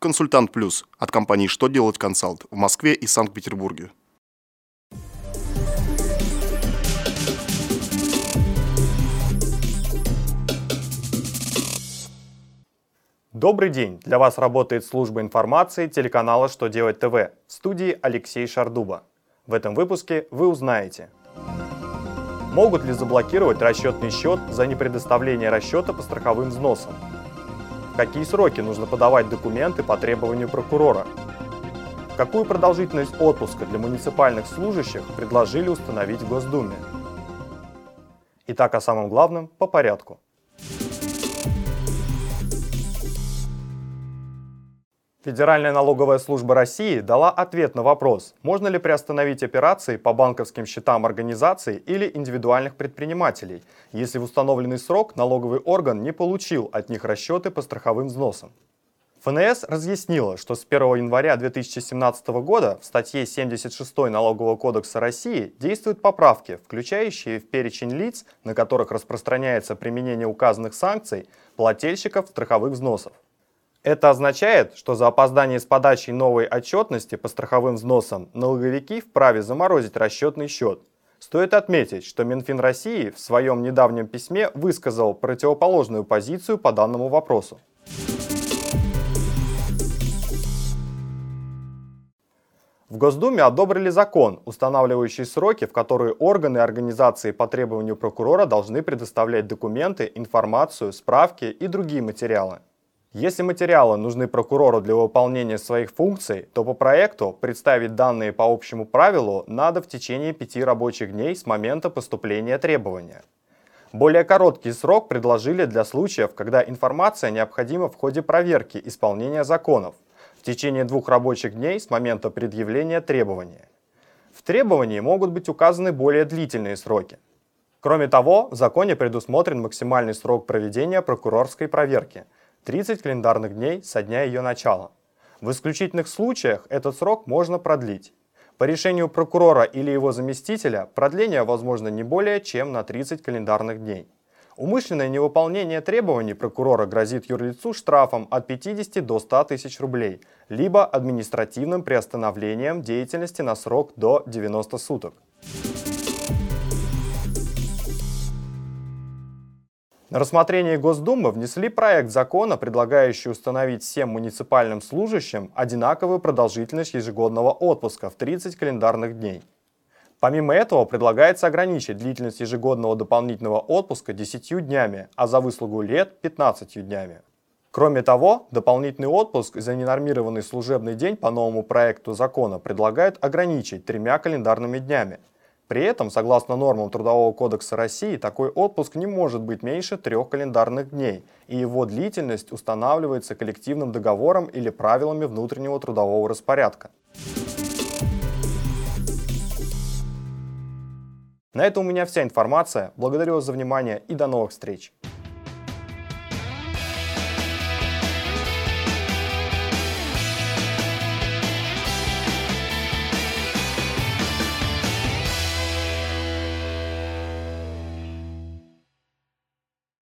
Консультант Плюс от компании «Что делать консалт» в Москве и Санкт-Петербурге. Добрый день! Для вас работает служба информации телеканала «Что делать ТВ» в студии Алексей Шардуба. В этом выпуске вы узнаете Могут ли заблокировать расчетный счет за непредоставление расчета по страховым взносам? Какие сроки нужно подавать документы по требованию прокурора? Какую продолжительность отпуска для муниципальных служащих предложили установить в Госдуме? Итак, о самом главном по порядку. Федеральная налоговая служба России дала ответ на вопрос, можно ли приостановить операции по банковским счетам организаций или индивидуальных предпринимателей, если в установленный срок налоговый орган не получил от них расчеты по страховым взносам. ФНС разъяснила, что с 1 января 2017 года в статье 76 Налогового кодекса России действуют поправки, включающие в перечень лиц, на которых распространяется применение указанных санкций, плательщиков страховых взносов. Это означает, что за опоздание с подачей новой отчетности по страховым взносам налоговики вправе заморозить расчетный счет. Стоит отметить, что Минфин России в своем недавнем письме высказал противоположную позицию по данному вопросу. В Госдуме одобрили закон, устанавливающий сроки, в которые органы и организации по требованию прокурора должны предоставлять документы, информацию, справки и другие материалы. Если материалы нужны прокурору для выполнения своих функций, то по проекту представить данные по общему правилу надо в течение пяти рабочих дней с момента поступления требования. Более короткий срок предложили для случаев, когда информация необходима в ходе проверки исполнения законов в течение двух рабочих дней с момента предъявления требования. В требовании могут быть указаны более длительные сроки. Кроме того, в законе предусмотрен максимальный срок проведения прокурорской проверки – 30 календарных дней со дня ее начала. В исключительных случаях этот срок можно продлить. По решению прокурора или его заместителя продление возможно не более чем на 30 календарных дней. Умышленное невыполнение требований прокурора грозит юрлицу штрафом от 50 до 100 тысяч рублей, либо административным приостановлением деятельности на срок до 90 суток. На рассмотрение Госдумы внесли проект закона, предлагающий установить всем муниципальным служащим одинаковую продолжительность ежегодного отпуска в 30 календарных дней. Помимо этого, предлагается ограничить длительность ежегодного дополнительного отпуска 10 днями, а за выслугу лет 15 днями. Кроме того, дополнительный отпуск за ненормированный служебный день по новому проекту закона предлагают ограничить тремя календарными днями – при этом, согласно нормам Трудового кодекса России, такой отпуск не может быть меньше трех календарных дней, и его длительность устанавливается коллективным договором или правилами внутреннего трудового распорядка. На этом у меня вся информация. Благодарю вас за внимание и до новых встреч!